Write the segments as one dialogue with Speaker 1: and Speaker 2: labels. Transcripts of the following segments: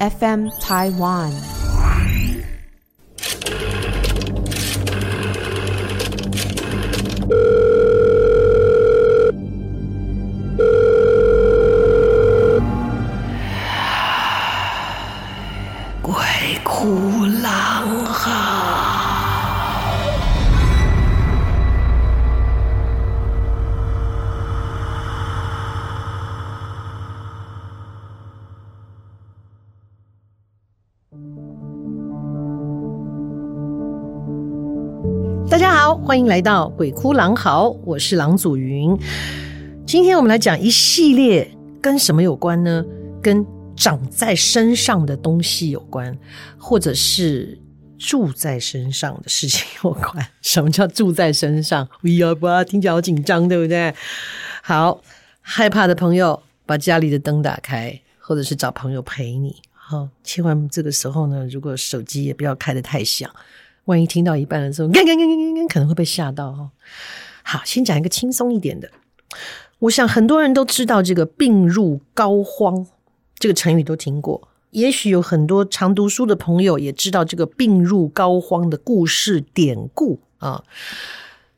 Speaker 1: FM Taiwan。
Speaker 2: 欢迎来到《鬼哭狼嚎》，我是郎祖云。今天我们来讲一系列跟什么有关呢？跟长在身上的东西有关，或者是住在身上的事情有关。什么叫住在身上？哎呀，不要听起来好紧张，对不对？好，害怕的朋友把家里的灯打开，或者是找朋友陪你。好，千万这个时候呢，如果手机也不要开得太响。万一听到一半的时候，可能会被吓到哦。好，先讲一个轻松一点的。我想很多人都知道这个“病入膏肓”这个成语都听过，也许有很多常读书的朋友也知道这个“病入膏肓”的故事典故啊。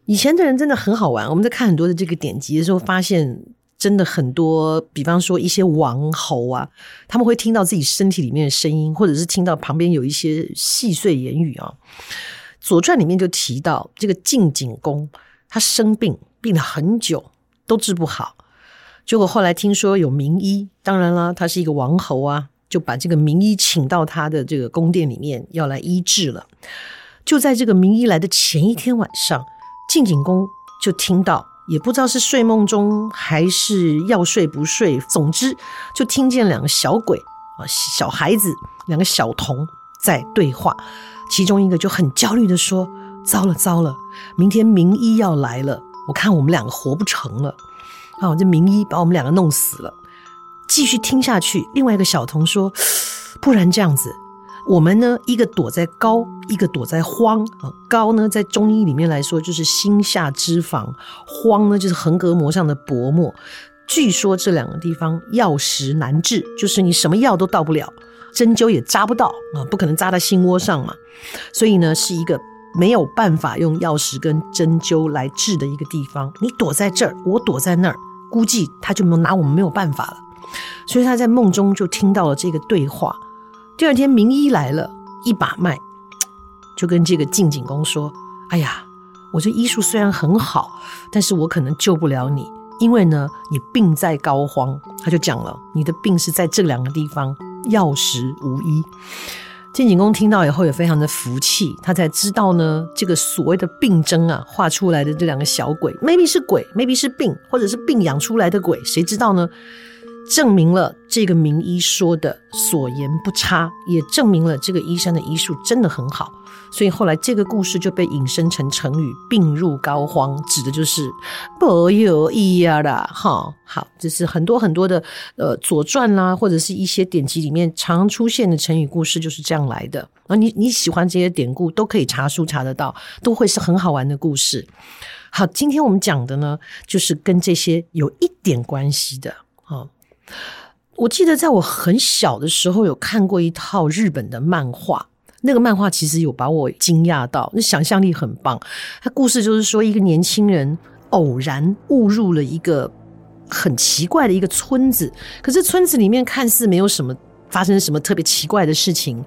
Speaker 2: 以前的人真的很好玩，我们在看很多的这个典籍的时候，发现。真的很多，比方说一些王侯啊，他们会听到自己身体里面的声音，或者是听到旁边有一些细碎言语啊。《左传》里面就提到这个晋景公，他生病病了很久都治不好，结果后来听说有名医，当然了，他是一个王侯啊，就把这个名医请到他的这个宫殿里面要来医治了。就在这个名医来的前一天晚上，晋景公就听到。也不知道是睡梦中还是要睡不睡，总之就听见两个小鬼啊，小孩子，两个小童在对话，其中一个就很焦虑的说：“糟了糟了，明天名医要来了，我看我们两个活不成了。”啊，这名医把我们两个弄死了。继续听下去，另外一个小童说：“ 不然这样子。”我们呢，一个躲在膏，一个躲在荒啊。膏呢，在中医里面来说，就是心下脂肪；荒呢，就是横膈膜上的薄膜。据说这两个地方药石难治，就是你什么药都到不了，针灸也扎不到啊，不可能扎在心窝上嘛。所以呢，是一个没有办法用药石跟针灸来治的一个地方。你躲在这儿，我躲在那儿，估计他就拿我们没有办法了。所以他在梦中就听到了这个对话。第二天，名医来了，一把脉，就跟这个晋景公说：“哎呀，我这医术虽然很好，但是我可能救不了你，因为呢，你病在膏肓。”他就讲了，你的病是在这两个地方，药石无医。晋景公听到以后也非常的服气，他才知道呢，这个所谓的病征啊，画出来的这两个小鬼，maybe 是鬼，maybe 是病，或者是病养出来的鬼，谁知道呢？证明了这个名医说的所言不差，也证明了这个医生的医术真的很好，所以后来这个故事就被引申成成语“病入膏肓”，指的就是不有医呀啦。哈，好，这是很多很多的呃《左传》啦，或者是一些典籍里面常出现的成语故事就是这样来的。啊，你你喜欢这些典故，都可以查书查得到，都会是很好玩的故事。好，今天我们讲的呢，就是跟这些有一点关系的，哈。我记得在我很小的时候有看过一套日本的漫画，那个漫画其实有把我惊讶到，那想象力很棒。它故事就是说，一个年轻人偶然误入了一个很奇怪的一个村子，可是村子里面看似没有什么发生什么特别奇怪的事情，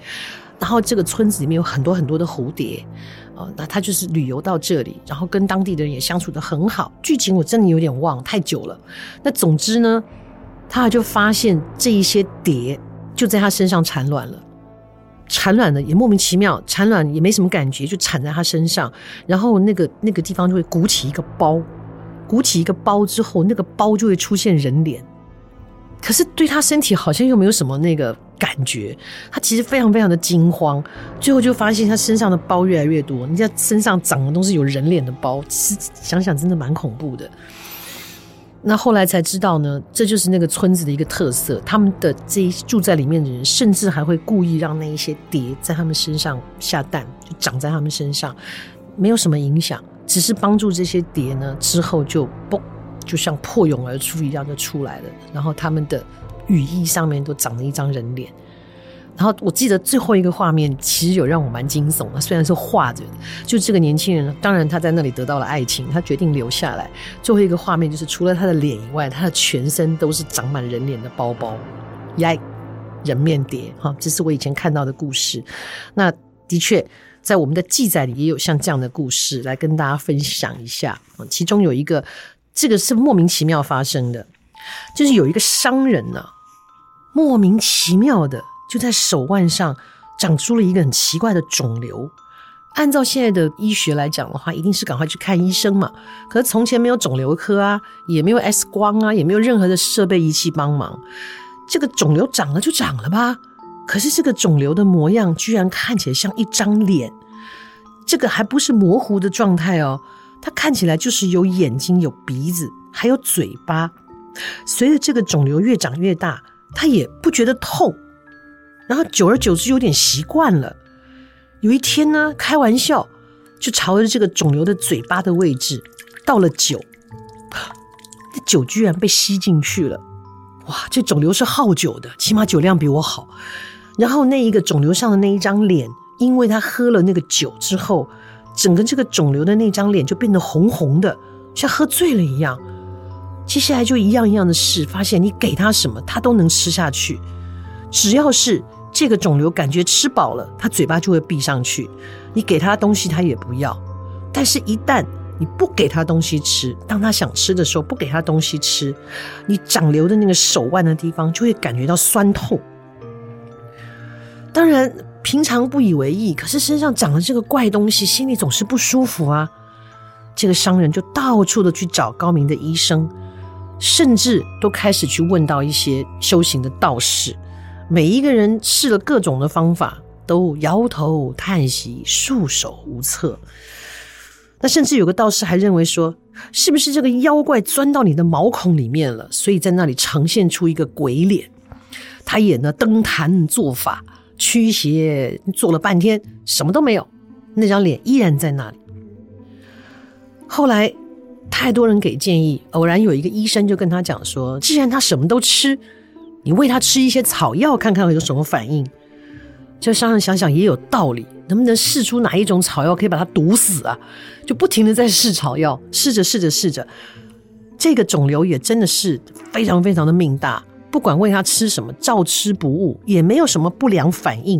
Speaker 2: 然后这个村子里面有很多很多的蝴蝶，哦，那他就是旅游到这里，然后跟当地的人也相处得很好。剧情我真的有点忘，太久了。那总之呢。他就发现这一些蝶就在他身上产卵了，产卵了也莫名其妙，产卵也没什么感觉，就产在他身上，然后那个那个地方就会鼓起一个包，鼓起一个包之后，那个包就会出现人脸，可是对他身体好像又没有什么那个感觉，他其实非常非常的惊慌，最后就发现他身上的包越来越多，人家身上长的都是有人脸的包，其实想想真的蛮恐怖的。那后来才知道呢，这就是那个村子的一个特色。他们的这一住在里面的人，甚至还会故意让那一些蝶在他们身上下蛋，就长在他们身上，没有什么影响，只是帮助这些蝶呢，之后就嘣，就像破蛹而出一样就出来了。然后他们的羽翼上面都长了一张人脸。然后我记得最后一个画面其实有让我蛮惊悚的，虽然是画着，就这个年轻人，当然他在那里得到了爱情，他决定留下来。最后一个画面就是除了他的脸以外，他的全身都是长满人脸的包包，呀，人面蝶哈，这是我以前看到的故事。那的确在我们的记载里也有像这样的故事来跟大家分享一下。其中有一个，这个是莫名其妙发生的，就是有一个商人呢、莫名其妙的。就在手腕上长出了一个很奇怪的肿瘤。按照现在的医学来讲的话，一定是赶快去看医生嘛。可是从前没有肿瘤科啊，也没有 X 光啊，也没有任何的设备仪器帮忙。这个肿瘤长了就长了吧。可是这个肿瘤的模样居然看起来像一张脸，这个还不是模糊的状态哦，它看起来就是有眼睛、有鼻子，还有嘴巴。随着这个肿瘤越长越大，它也不觉得痛。然后久而久之有点习惯了。有一天呢，开玩笑就朝着这个肿瘤的嘴巴的位置倒了酒，这酒居然被吸进去了。哇，这肿瘤是好酒的，起码酒量比我好。然后那一个肿瘤上的那一张脸，因为他喝了那个酒之后，整个这个肿瘤的那张脸就变得红红的，像喝醉了一样。接下来就一样一样的试，发现你给他什么，他都能吃下去，只要是。这个肿瘤感觉吃饱了，他嘴巴就会闭上去。你给他东西，他也不要。但是，一旦你不给他东西吃，当他想吃的时候，不给他东西吃，你长瘤的那个手腕的地方就会感觉到酸痛。当然，平常不以为意，可是身上长了这个怪东西，心里总是不舒服啊。这个商人就到处的去找高明的医生，甚至都开始去问到一些修行的道士。每一个人试了各种的方法，都摇头叹息、束手无策。那甚至有个道士还认为说，是不是这个妖怪钻到你的毛孔里面了，所以在那里呈现出一个鬼脸？他也呢登坛做法，驱邪做了半天，什么都没有，那张脸依然在那里。后来太多人给建议，偶然有一个医生就跟他讲说，既然他什么都吃。你喂它吃一些草药，看看有什么反应。这商人想想也有道理，能不能试出哪一种草药可以把它毒死啊？就不停的在试草药，试着试着试着，这个肿瘤也真的是非常非常的命大。不管喂它吃什么，照吃不误，也没有什么不良反应。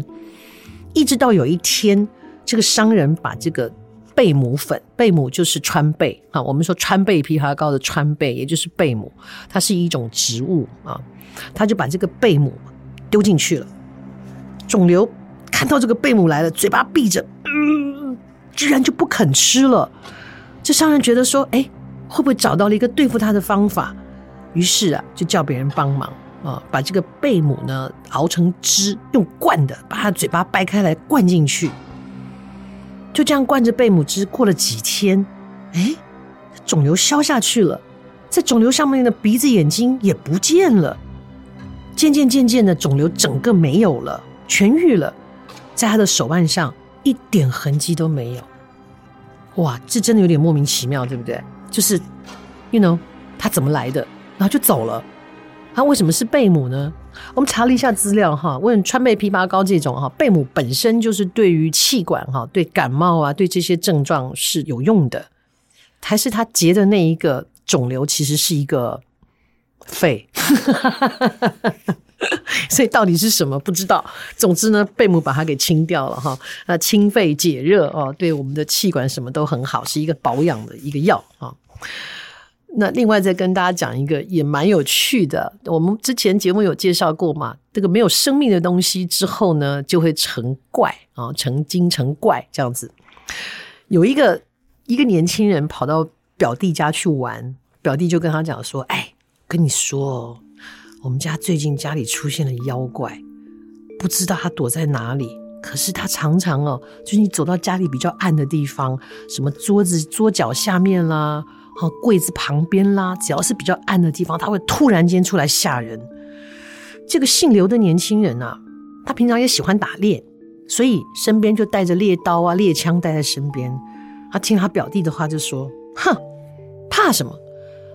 Speaker 2: 一直到有一天，这个商人把这个贝母粉，贝母就是川贝啊，我们说川贝枇杷膏的川贝，也就是贝母，它是一种植物啊。他就把这个贝母丢进去了，肿瘤看到这个贝母来了，嘴巴闭着，嗯，居然就不肯吃了。这商人觉得说，哎，会不会找到了一个对付他的方法？于是啊，就叫别人帮忙啊，把这个贝母呢熬成汁，用灌的，把他嘴巴掰开来灌进去。就这样灌着贝母汁，过了几天，哎，肿瘤消下去了，在肿瘤上面的鼻子、眼睛也不见了。渐渐渐渐的，肿瘤整个没有了，痊愈了，在他的手腕上一点痕迹都没有。哇，这真的有点莫名其妙，对不对？就是，you know，他怎么来的，然后就走了。他为什么是贝母呢？我们查了一下资料哈，问川贝枇杷膏这种哈，贝母本身就是对于气管哈，对感冒啊，对这些症状是有用的。还是他结的那一个肿瘤其实是一个。肺，所以到底是什么不知道。总之呢，贝母把它给清掉了哈，那清肺解热哦，对我们的气管什么都很好，是一个保养的一个药啊。那另外再跟大家讲一个也蛮有趣的，我们之前节目有介绍过嘛，这个没有生命的东西之后呢，就会成怪啊，成精成怪这样子。有一个一个年轻人跑到表弟家去玩，表弟就跟他讲说，哎。跟你说哦，我们家最近家里出现了妖怪，不知道他躲在哪里。可是他常常哦，就是你走到家里比较暗的地方，什么桌子桌角下面啦，和柜子旁边啦，只要是比较暗的地方，他会突然间出来吓人。这个姓刘的年轻人啊，他平常也喜欢打猎，所以身边就带着猎刀啊、猎枪带在身边。他听他表弟的话，就说：“哼，怕什么？”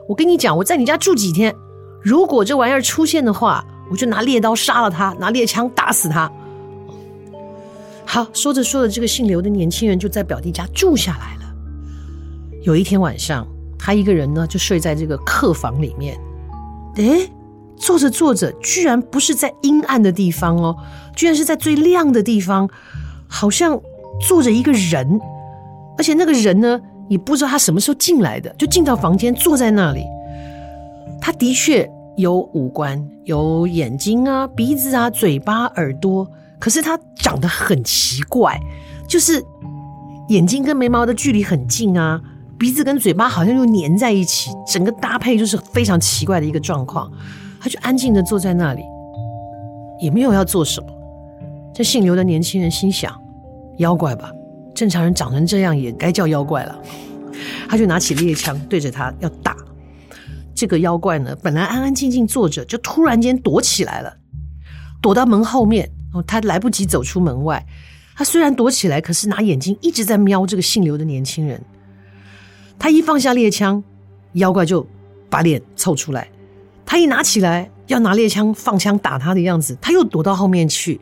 Speaker 2: 我跟你讲，我在你家住几天，如果这玩意儿出现的话，我就拿猎刀杀了他，拿猎枪打死他。好，说着说着，这个姓刘的年轻人就在表弟家住下来了。有一天晚上，他一个人呢就睡在这个客房里面。诶，坐着坐着，居然不是在阴暗的地方哦，居然是在最亮的地方，好像坐着一个人，而且那个人呢，也不知道他什么时候进来的，就进到房间坐在那里。他的确有五官，有眼睛啊、鼻子啊、嘴巴、耳朵，可是他长得很奇怪，就是眼睛跟眉毛的距离很近啊，鼻子跟嘴巴好像又粘在一起，整个搭配就是非常奇怪的一个状况。他就安静的坐在那里，也没有要做什么。这姓刘的年轻人心想：妖怪吧，正常人长成这样也该叫妖怪了。他就拿起猎枪对着他要打。这个妖怪呢，本来安安静静坐着，就突然间躲起来了，躲到门后面。哦，他来不及走出门外。他虽然躲起来，可是拿眼睛一直在瞄这个姓刘的年轻人。他一放下猎枪，妖怪就把脸凑出来。他一拿起来要拿猎枪放枪打他的样子，他又躲到后面去。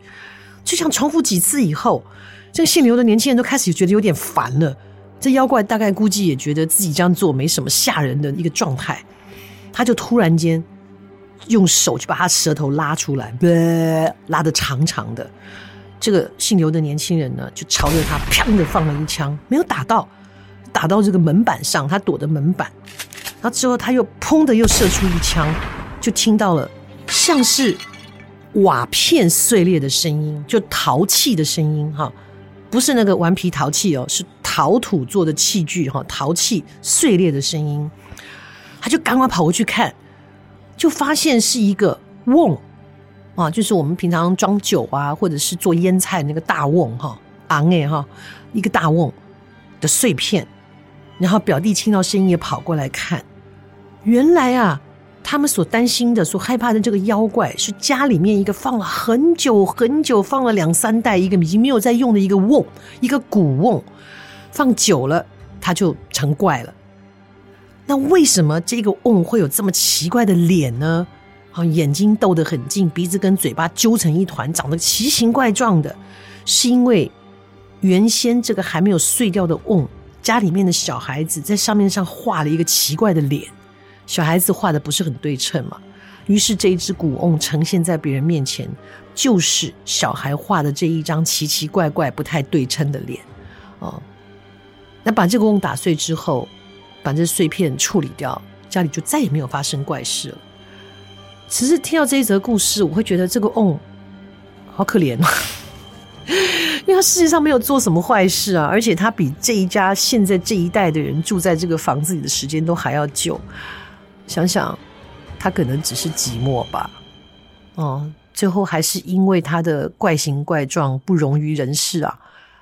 Speaker 2: 就像重复几次以后，这姓刘的年轻人都开始觉得有点烦了。这妖怪大概估计也觉得自己这样做没什么吓人的一个状态。他就突然间用手去把他舌头拉出来，拉得长长的。这个姓刘的年轻人呢，就朝着他砰的放了一枪，没有打到，打到这个门板上，他躲的门板。然后之后他又砰的又射出一枪，就听到了像是瓦片碎裂的声音，就陶器的声音哈，不是那个顽皮陶器哦，是陶土做的器具哈，陶器碎裂的声音。他就赶快跑过去看，就发现是一个瓮啊，就是我们平常装酒啊，或者是做腌菜那个大瓮哈，昂哎哈，一个大瓮的碎片。然后表弟听到声音也跑过来看，原来啊，他们所担心的、所害怕的这个妖怪，是家里面一个放了很久很久、放了两三代、一个已经没有在用的一个瓮，一个古瓮，放久了它就成怪了。那为什么这个瓮会有这么奇怪的脸呢？啊，眼睛斗得很近，鼻子跟嘴巴揪成一团，长得奇形怪状的，是因为原先这个还没有碎掉的瓮，家里面的小孩子在上面上画了一个奇怪的脸，小孩子画的不是很对称嘛，于是这一只古瓮呈现在别人面前，就是小孩画的这一张奇奇怪怪、不太对称的脸。哦，那把这个瓮打碎之后。把这碎片处理掉，家里就再也没有发生怪事了。其实听到这一则故事，我会觉得这个瓮好可怜啊，因为他事实上没有做什么坏事啊，而且他比这一家现在这一代的人住在这个房子里的时间都还要久。想想他可能只是寂寞吧，哦，最后还是因为他的怪形怪状不容于人世啊，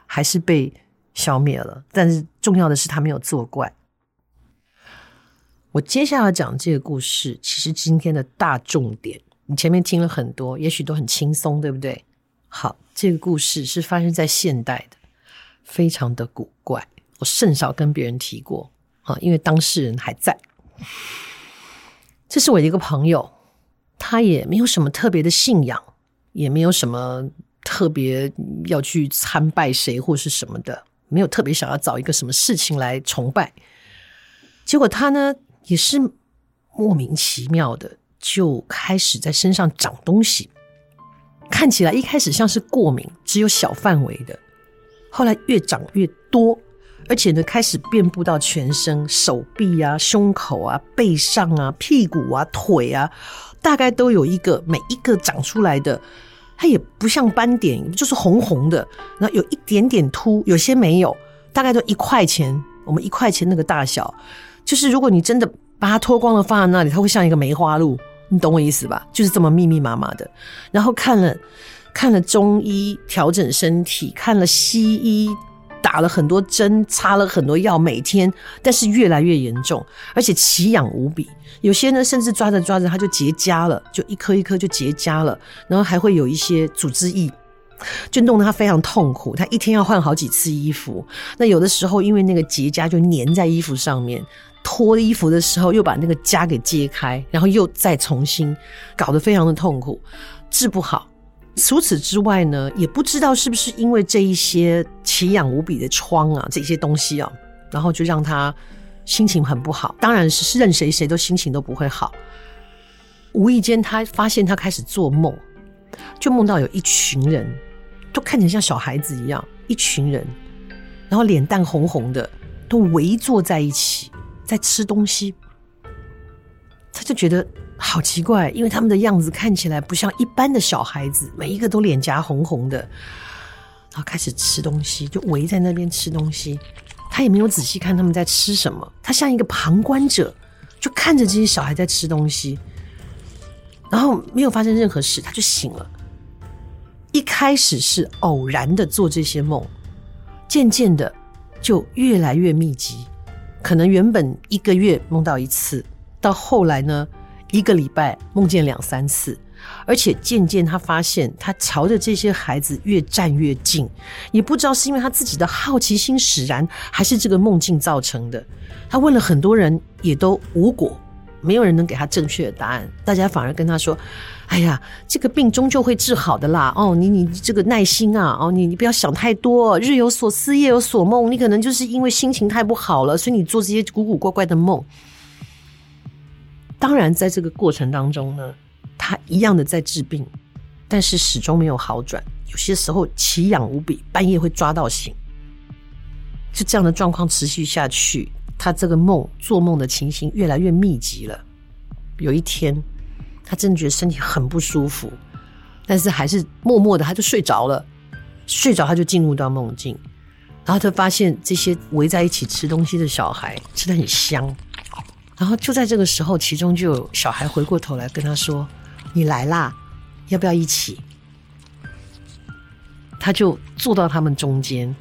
Speaker 2: 还是被消灭了。但是重要的是他没有作怪。我接下来讲这个故事，其实今天的大重点，你前面听了很多，也许都很轻松，对不对？好，这个故事是发生在现代的，非常的古怪，我甚少跟别人提过啊，因为当事人还在。这是我的一个朋友，他也没有什么特别的信仰，也没有什么特别要去参拜谁或是什么的，没有特别想要找一个什么事情来崇拜。结果他呢，也是莫名其妙的，就开始在身上长东西，看起来一开始像是过敏，只有小范围的，后来越长越多，而且呢开始遍布到全身，手臂啊、胸口啊、背上啊、屁股啊、腿啊，大概都有一个，每一个长出来的，它也不像斑点，就是红红的，然后有一点点凸，有些没有，大概都一块钱，我们一块钱那个大小。就是如果你真的把它脱光了放在那里，它会像一个梅花鹿，你懂我意思吧？就是这么密密麻麻的。然后看了看了中医调整身体，看了西医打了很多针，擦了很多药，每天，但是越来越严重，而且奇痒无比。有些呢，甚至抓着抓着它就结痂了，就一颗一颗就结痂了，然后还会有一些组织液。就弄得他非常痛苦，他一天要换好几次衣服。那有的时候，因为那个结痂就粘在衣服上面，脱衣服的时候又把那个痂给揭开，然后又再重新，搞得非常的痛苦，治不好，除此之外呢，也不知道是不是因为这一些奇痒无比的疮啊，这些东西啊，然后就让他心情很不好。当然是任谁谁都心情都不会好。无意间，他发现他开始做梦，就梦到有一群人，都看起来像小孩子一样，一群人，然后脸蛋红红的，都围坐在一起在吃东西。他就觉得好奇怪，因为他们的样子看起来不像一般的小孩子，每一个都脸颊红红的，然后开始吃东西，就围在那边吃东西。他也没有仔细看他们在吃什么，他像一个旁观者，就看着这些小孩在吃东西。然后没有发生任何事，他就醒了。一开始是偶然的做这些梦，渐渐的就越来越密集。可能原本一个月梦到一次，到后来呢，一个礼拜梦见两三次。而且渐渐他发现，他朝着这些孩子越站越近，也不知道是因为他自己的好奇心使然，还是这个梦境造成的。他问了很多人，也都无果。没有人能给他正确的答案，大家反而跟他说：“哎呀，这个病终究会治好的啦！哦，你你这个耐心啊！哦，你你不要想太多，日有所思，夜有所梦。你可能就是因为心情太不好了，所以你做这些古古怪怪的梦。当然，在这个过程当中呢，他一样的在治病，但是始终没有好转。有些时候奇痒无比，半夜会抓到醒，就这样的状况持续下去。”他这个梦做梦的情形越来越密集了。有一天，他真的觉得身体很不舒服，但是还是默默的他就睡着了。睡着他就进入到梦境，然后他发现这些围在一起吃东西的小孩吃的很香。然后就在这个时候，其中就有小孩回过头来跟他说：“你来啦，要不要一起？”他就坐到他们中间，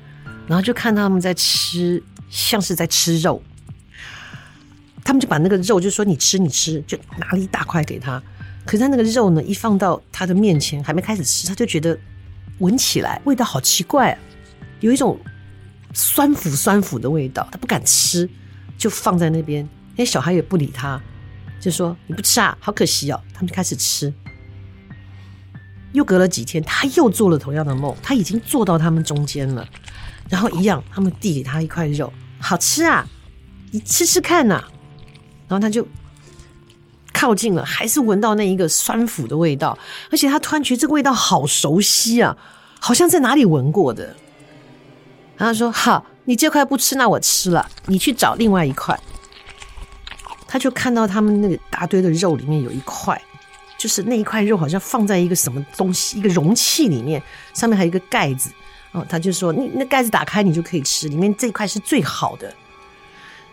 Speaker 2: 然后就看他们在吃，像是在吃肉。他们就把那个肉，就说你吃你吃，就拿了一大块给他。可是他那个肉呢，一放到他的面前，还没开始吃，他就觉得闻起来味道好奇怪啊，有一种酸腐酸腐的味道，他不敢吃，就放在那边。那小孩也不理他，就说你不吃啊，好可惜哦。他们就开始吃。又隔了几天，他又做了同样的梦，他已经坐到他们中间了，然后一样，他们递给他一块肉，好吃啊，你吃吃看呐。然后他就靠近了，还是闻到那一个酸腐的味道，而且他突然觉得这个味道好熟悉啊，好像在哪里闻过的。然后说：“好，你这块不吃，那我吃了。你去找另外一块。”他就看到他们那个大堆的肉里面有一块，就是那一块肉好像放在一个什么东西，一个容器里面，上面还有一个盖子。哦，他就说：“你那盖子打开，你就可以吃，里面这块是最好的。”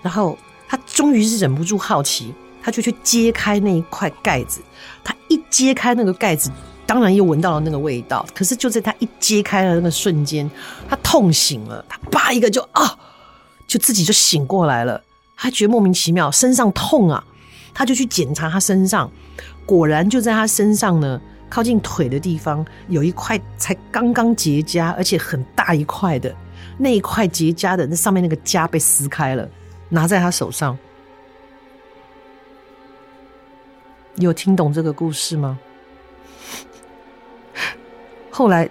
Speaker 2: 然后。他终于是忍不住好奇，他就去揭开那一块盖子。他一揭开那个盖子，当然又闻到了那个味道。可是就在他一揭开的那个瞬间，他痛醒了。他叭一个就啊，就自己就醒过来了。他觉得莫名其妙，身上痛啊，他就去检查他身上，果然就在他身上呢，靠近腿的地方有一块才刚刚结痂，而且很大一块的那一块结痂的那上面那个痂被撕开了。拿在他手上，有听懂这个故事吗？后来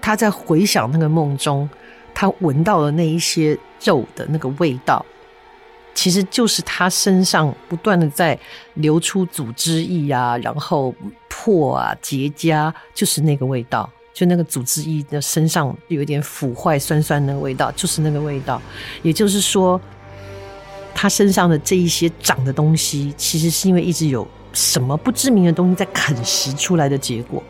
Speaker 2: 他在回想那个梦中，他闻到了那一些肉的那个味道，其实就是他身上不断的在流出组织液啊，然后破啊结痂，就是那个味道，就那个组织液的身上有一点腐坏酸酸的味道，就是那个味道，也就是说。他身上的这一些长的东西，其实是因为一直有什么不知名的东西在啃食出来的结果。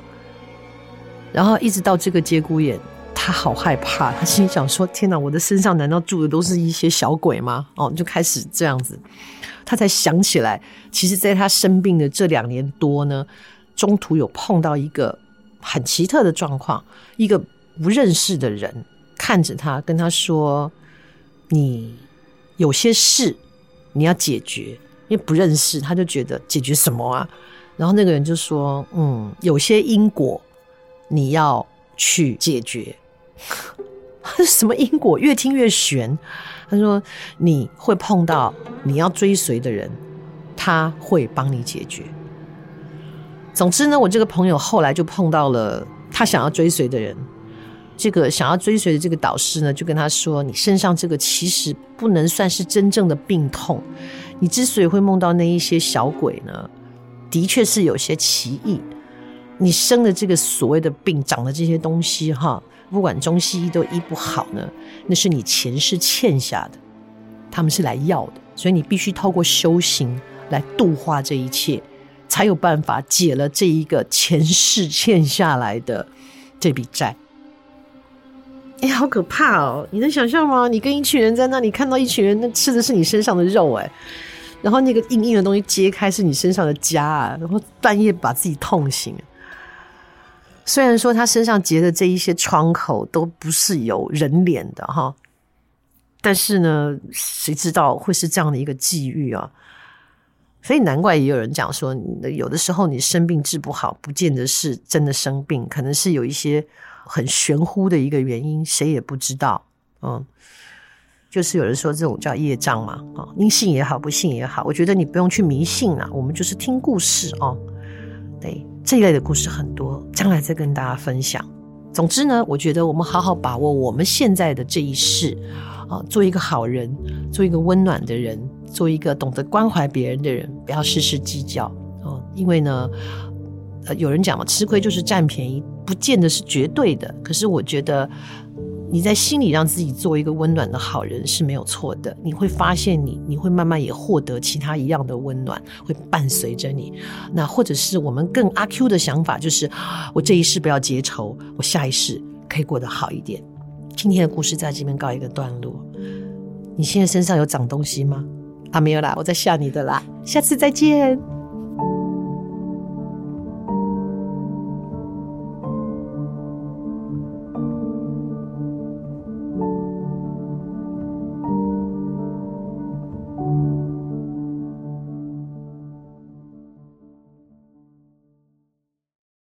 Speaker 2: 然后一直到这个节骨眼，他好害怕，他心里想说：“天哪，我的身上难道住的都是一些小鬼吗？”哦，就开始这样子，他才想起来，其实在他生病的这两年多呢，中途有碰到一个很奇特的状况，一个不认识的人看着他，跟他说：“你。”有些事你要解决，因为不认识，他就觉得解决什么啊？然后那个人就说：“嗯，有些因果你要去解决。”什么因果？越听越玄。他说：“你会碰到你要追随的人，他会帮你解决。”总之呢，我这个朋友后来就碰到了他想要追随的人，这个想要追随的这个导师呢，就跟他说：“你身上这个其实不能算是真正的病痛，你之所以会梦到那一些小鬼呢，的确是有些奇异。你生的这个所谓的病，长的这些东西，哈，不管中西医都医不好呢，那是你前世欠下的，他们是来要的，所以你必须透过修行来度化这一切。”才有办法解了这一个前世欠下来的这笔债。哎，好可怕哦！你能想象吗？你跟一群人在那里看到一群人，那吃的是你身上的肉，哎，然后那个硬硬的东西揭开是你身上的痂啊，然后半夜把自己痛醒。虽然说他身上结的这一些创口都不是有人脸的哈，但是呢，谁知道会是这样的一个际遇啊？所以难怪也有人讲说，有的时候你生病治不好，不见得是真的生病，可能是有一些很玄乎的一个原因，谁也不知道。嗯，就是有人说这种叫业障嘛，啊，你信也好，不信也好，我觉得你不用去迷信啊，我们就是听故事哦。对，这一类的故事很多，将来再跟大家分享。总之呢，我觉得我们好好把握我们现在的这一世，啊，做一个好人，做一个温暖的人。做一个懂得关怀别人的人，不要事事计较哦。因为呢，呃，有人讲嘛，吃亏就是占便宜，不见得是绝对的。可是我觉得你在心里让自己做一个温暖的好人是没有错的。你会发现你，你会慢慢也获得其他一样的温暖，会伴随着你。那或者是我们更阿 Q 的想法，就是我这一世不要结仇，我下一世可以过得好一点。今天的故事在这边告一个段落。你现在身上有长东西吗？啊，没有啦，我在笑你的啦，下次再见。